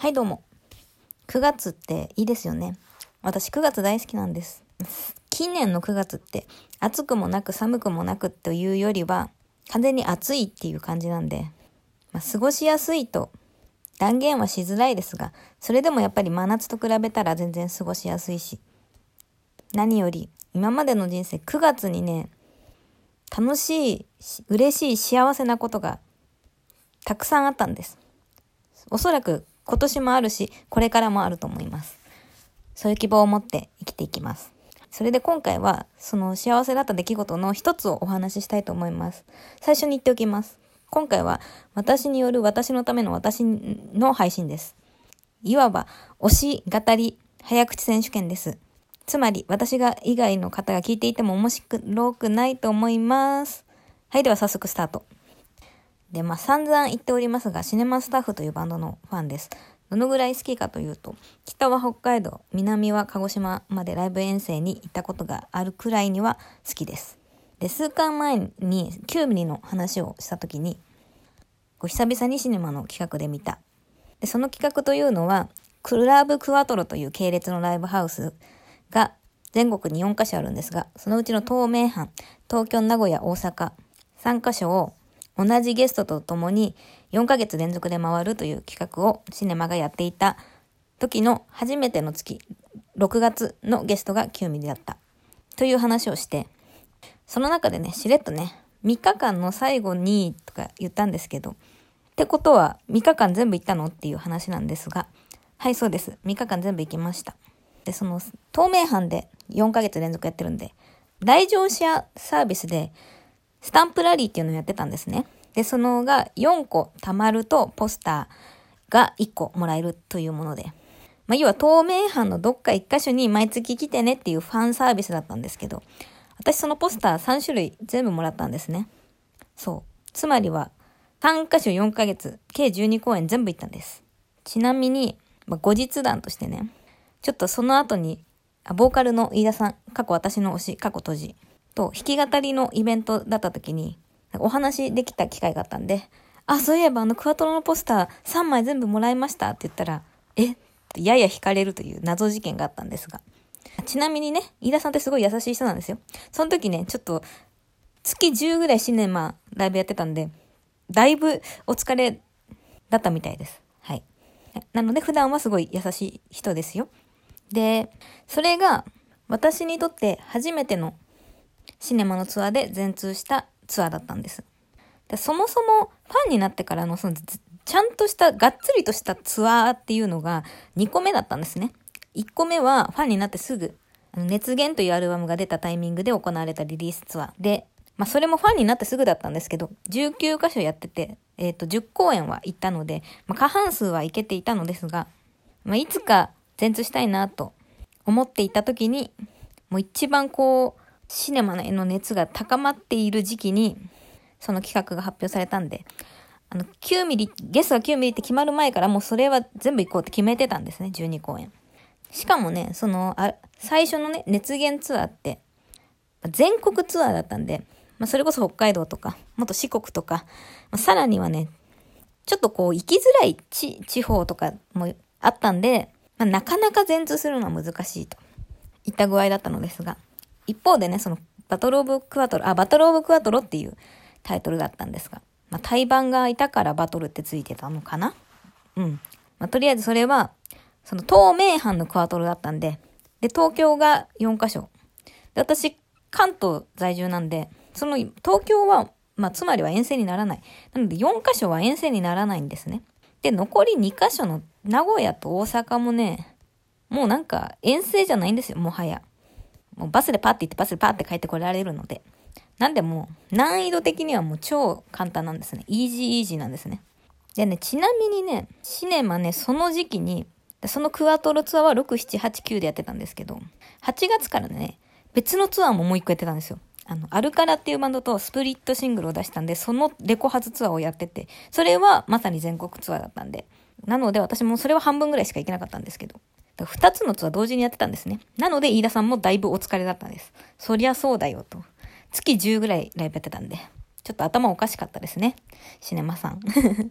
はいどうも。9月っていいですよね。私9月大好きなんです。近年の9月って暑くもなく寒くもなくというよりは完全に暑いっていう感じなんで、まあ、過ごしやすいと断言はしづらいですが、それでもやっぱり真夏と比べたら全然過ごしやすいし、何より今までの人生9月にね、楽しい、嬉しい、幸せなことがたくさんあったんです。おそらく今年もあるし、これからもあると思います。そういう希望を持って生きていきます。それで今回は、その幸せだった出来事の一つをお話ししたいと思います。最初に言っておきます。今回は私による私のための私の配信です。いわば推し語り早口選手権です。つまり私が以外の方が聞いていても面白くないと思います。はい、では早速スタート。で、まあ散々言っておりますが、シネマスタッフというバンドのファンです。どのぐらい好きかというと、北は北海道、南は鹿児島までライブ遠征に行ったことがあるくらいには好きです。で、数巻前に9ミリの話をした時に、こう久々にシネマの企画で見た。で、その企画というのは、クラブクワトロという系列のライブハウスが全国に4カ所あるんですが、そのうちの東名阪、東京、名古屋、大阪、3カ所を同じゲストと共に4ヶ月連続で回るという企画をシネマがやっていた時の初めての月、6月のゲストが9ミリだった。という話をして、その中でね、しれっとね、3日間の最後にとか言ったんですけど、ってことは3日間全部行ったのっていう話なんですが、はい、そうです。3日間全部行きました。で、その、透明版で4ヶ月連続やってるんで、来場者サービスでスタンプラリーっていうのをやってたんですね。で、そのが4個貯まるとポスターが1個もらえるというもので。まあ、要は透明版のどっか1箇所に毎月来てねっていうファンサービスだったんですけど、私そのポスター3種類全部もらったんですね。そう。つまりは3箇所4ヶ月、計12公演全部行ったんです。ちなみに、まあ、後日談としてね、ちょっとその後に、ボーカルの飯田さん、過去私の推し、過去閉じ、と弾き語りのイベントだった時に、お話できた機会があったんで、あ、そういえばあのクワトロのポスター3枚全部もらいましたって言ったら、え？やや惹かれるという謎事件があったんですが。ちなみにね、飯田さんってすごい優しい人なんですよ。その時ね、ちょっと、月10ぐらいシネマライブやってたんで、だいぶお疲れだったみたいです。はい。なので普段はすごい優しい人ですよ。で、それが私にとって初めてのシネマのツアーで全通したツアーだったんです。でそもそもファンになってからのそのちゃんとしたがっつりとしたツアーっていうのが2個目だったんですね。1個目はファンになってすぐ、熱源というアルバムが出たタイミングで行われたリリースツアーで、まあそれもファンになってすぐだったんですけど、19箇所やってて、えっ、ー、と10公演は行ったので、まあ過半数は行けていたのですが、まあいつか全通したいなと思っていた時に、もう一番こう、シネマへの熱が高まっている時期に、その企画が発表されたんで、あの、9ミリ、ゲストが9ミリって決まる前からもうそれは全部行こうって決めてたんですね、12公演。しかもね、その、あ最初のね、熱源ツアーって、全国ツアーだったんで、まあ、それこそ北海道とか、もっと四国とか、まあ、さらにはね、ちょっとこう、行きづらい地、地方とかもあったんで、まあ、なかなか全通するのは難しいといった具合だったのですが、一方でね、その、バトルオブクワトロ、あ、バトルオブクワトロっていうタイトルだったんですが、まあ、対バンがいたからバトルってついてたのかな？うん。まあ、とりあえずそれは、その東名阪のクワトロだったんで、で、東京が4カ所。で、私、関東在住なんで、その東京は、まあ、つまりは遠征にならない。なので、4カ所は遠征にならないんですね。で、残り2カ所の名古屋と大阪もね、もうなんか遠征じゃないんですよ、もはや。もうバスでパッて行ってバスでパッて帰ってこられるので。なんでも難易度的にはもう超簡単なんですね。イージーイージーなんですね。でね、ちなみにね、シネマね、その時期にそのクワトロツアーは6、7、8、9でやってたんですけど、8月からね、別のツアーももう一個やってたんですよ。あの、アルカラっていうバンドとスプリットシングルを出したんで、そのレコ発ツアーをやってて、それはまさに全国ツアーだったんで、なので私もそれは半分ぐらいしか行けなかったんですけど、二つのツアー同時にやってたんですね。なので飯田さんもだいぶお疲れだったんです。そりゃそうだよと。月10ぐらいライブやってたんで、ちょっと頭おかしかったですね。シネマさん。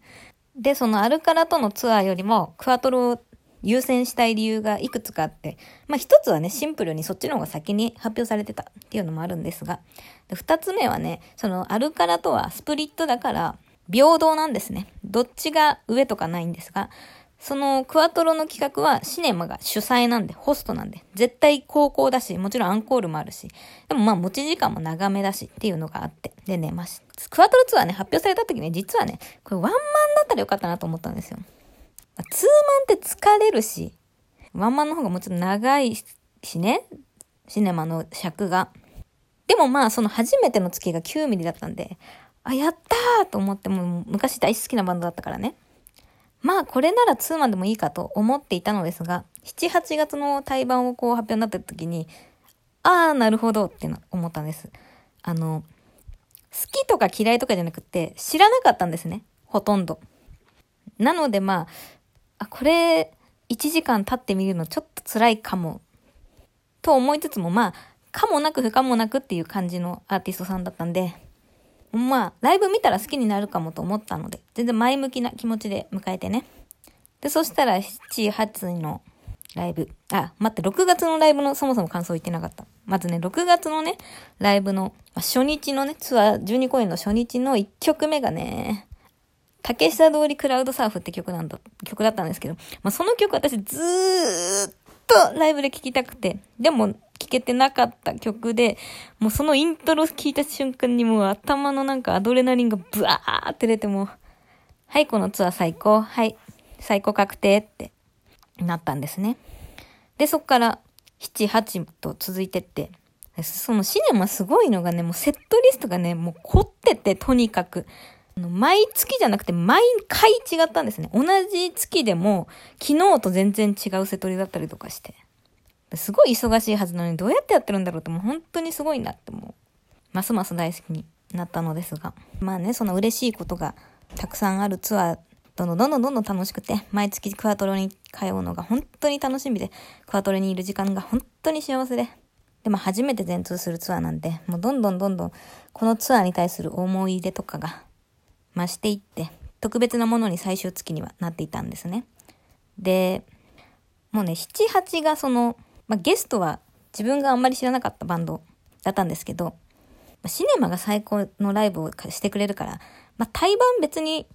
で、そのアルカラとのツアーよりもクワトロを優先したい理由がいくつかあって、まあ一つはね、シンプルにそっちの方が先に発表されてたっていうのもあるんですが、二つ目はね、そのアルカラとはスプリットだから平等なんですね。どっちが上とかないんですが、そのクワトロの企画はシネマが主催なんで、ホストなんで、絶対高校だし、もちろんアンコールもあるし、でもまあ持ち時間も長めだしっていうのがあって。でね、まあ、クワトロツアーね、発表された時ね、実はね、これワンマンだったらよかったなと思ったんですよ。ツーマンって疲れるし、ワンマンの方がもちろん長いしね、シネマの尺が。でもまあ、その初めての月が9ミリだったんで、あ、やったーと思って、もう昔大好きなバンドだったからね。まあ、これならツーマンでもいいかと思っていたのですが、7、8月の対バンをこう発表になった時に、ああ、なるほどって思ったんです。あの、好きとか嫌いとかじゃなくて、知らなかったんですね。ほとんど。なのでまあ、あ、これ、1時間経ってみるのちょっと辛いかも。と思いつつも、まあ、かもなく不可もなくっていう感じのアーティストさんだったんで、まあ、ライブ見たら好きになるかもと思ったので、全然前向きな気持ちで迎えてね。で、そしたら7、8のライブ。あ、待って、6月のライブのそもそも感想言ってなかった。まずね、6月のね、ライブの、初日のね、ツアー12公演の初日の1曲目がね、竹下通りクラウドサーフって曲なんだ、曲だったんですけど、まあ、その曲私ずーっとライブで聴きたくて、でも聴けてなかった曲で、もうそのイントロ聴いた瞬間にもう頭のなんかアドレナリンがブワーって出てもはい、このツアー最高。はい、最高確定ってなったんですね。で、そっから7、8と続いてって、そのシネマすごいのがね、もうセットリストがね、もう凝ってて、とにかく。毎月じゃなくて毎回違ったんですね。同じ月でも昨日と全然違う瀬取りだったりとかして。すごい忙しいはずなのにどうやってやってるんだろうってもう本当にすごいなってもう、ますます大好きになったのですが。まあね、その嬉しいことがたくさんあるツアー、どんどんどんどんどんどん楽しくて、毎月クワトロに通うのが本当に楽しみで、クワトロにいる時間が本当に幸せで。でも初めて全通するツアーなんで、もうどんどんどんどんこのツアーに対する思い入れとかが増していって、特別なものに最終月にはなっていたんですね。で、もうね、7、8がその、まあ、ゲストは自分があんまり知らなかったバンドだったんですけど、シネマが最高のライブをしてくれるから、まあ、対バン別に、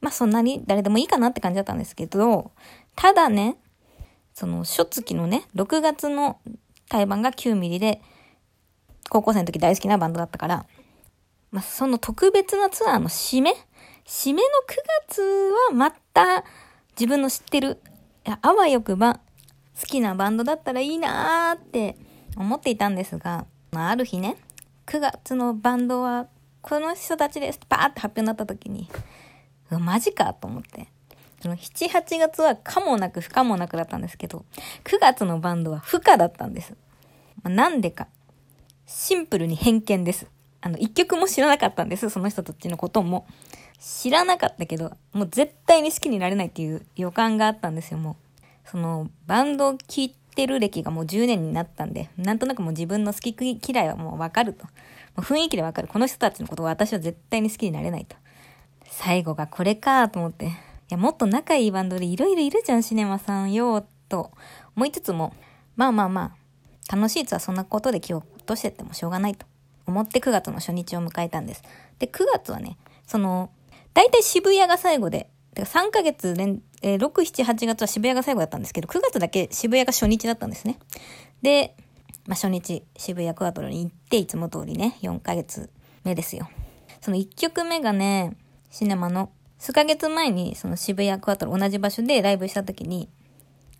まあ、そんなに誰でもいいかなって感じだったんですけど、ただね、その、初月のね、6月の対バンが9ミリで、高校生の時大好きなバンドだったから、まあ、その特別なツアーの締め締めの9月はまた自分の知ってる、あわよくば好きなバンドだったらいいなーって思っていたんですが、まあ、る日ね、9月のバンドはこの人たちですパーって発表になった時に、マジかと思って。その7、8月は可もなく不可もなくだったんですけど、9月のバンドは不可だったんです。まあ、なんでか。シンプルに偏見です。あの、一曲も知らなかったんです、その人たちのことも。知らなかったけど、もう絶対に好きになれないっていう予感があったんですよ、もう。その、バンドを聴いてる歴がもう10年になったんで、なんとなくもう自分の好き嫌いはもうわかると。もう雰囲気でわかる。この人たちのことを私は絶対に好きになれないと。最後がこれかと思って。いや、もっと仲いいバンドでいろいろいるじゃん、シネマさんよ、と思いつつも、まあまあまあ、楽しいつはそんなことで気を落としてってもしょうがないと思って9月の初日を迎えたんです。で、9月はね、その、大体渋谷が最後で、だから3ヶ月連、えー、6、7、8月は渋谷が最後だったんですけど、9月だけ渋谷が初日だったんですね。で、まあ、初日、渋谷クワトロに行って、いつも通りね、4ヶ月目ですよ。その1曲目がね、シネマの、数ヶ月前にその渋谷クワトロ同じ場所でライブした時に、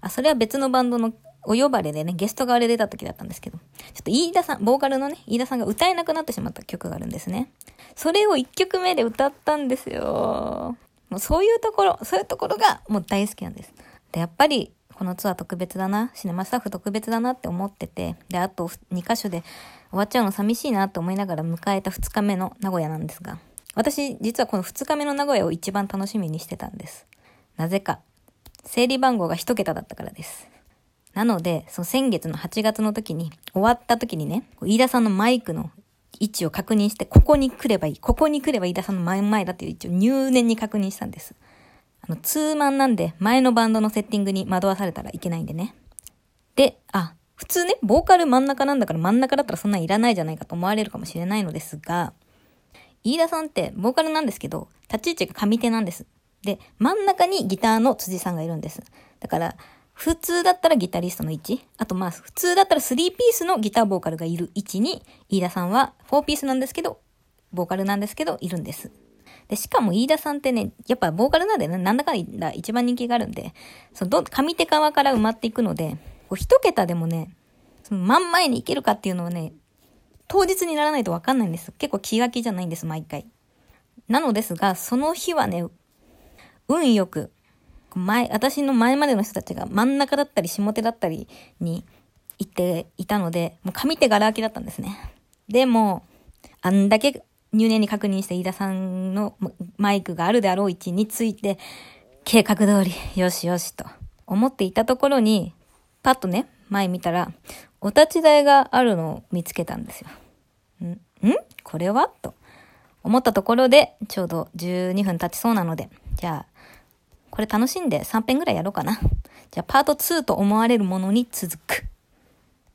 あ、それは別のバンドのお呼ばれでね、ゲスト側で出た時だったんですけど、ちょっと飯田さん、ボーカルのね、飯田さんが歌えなくなってしまった曲があるんですね。それを1曲目で歌ったんですよ。もうそういうところ、そういうところがもう大好きなんです。で、やっぱり、このツアー特別だな、シネマスタッフ特別だなって思ってて、で、あと2箇所で終わっちゃうの寂しいなって思いながら迎えた2日目の名古屋なんですが、私、実はこの2日目の名古屋を一番楽しみにしてたんです。なぜか、整理番号が1桁だったからです。なので、その先月の8月の時に、終わった時にね、飯田さんのマイクの位置を確認して、ここに来ればいい。ここに来れば飯田さんの前々だっていう一応入念に確認したんです。あの、ツーマンなんで、前のバンドのセッティングに惑わされたらいけないんでね。で、あ、普通ね、ボーカル真ん中なんだから真ん中だったらそんなんいらないじゃないかと思われるかもしれないのですが、飯田さんってボーカルなんですけど、立ち位置が上手なんです。で、真ん中にギターの辻さんがいるんです。だから、普通だったらギタリストの位置。あとまあ、普通だったら3ピースのギターボーカルがいる位置に、飯田さんは4ピースなんですけど、ボーカルなんですけど、いるんです。で、しかも飯田さんってね、やっぱボーカルなんでね、なんだかんだ一番人気があるんで、そのど、上手側から埋まっていくので、こう一桁でもね、その真ん前に行けるかっていうのはね、当日にならないとわかんないんです。結構気が気じゃないんです、毎回。なのですが、その日はね、運よく、前、私の前までの人たちが真ん中だったり下手だったりに行っていたので、もう上手がら空きだったんですね。でも、あんだけ入念に確認して飯田さんのマイクがあるであろう位置について、計画通り、よしよしと思っていたところに、パッとね、前見たら、お立ち台があるのを見つけたんですよ。んん？これは？と思ったところで、ちょうど12分経ちそうなので、じゃあ、これ楽しんで3編ぐらいやろうかな。じゃあ、パート2と思われるものに続く。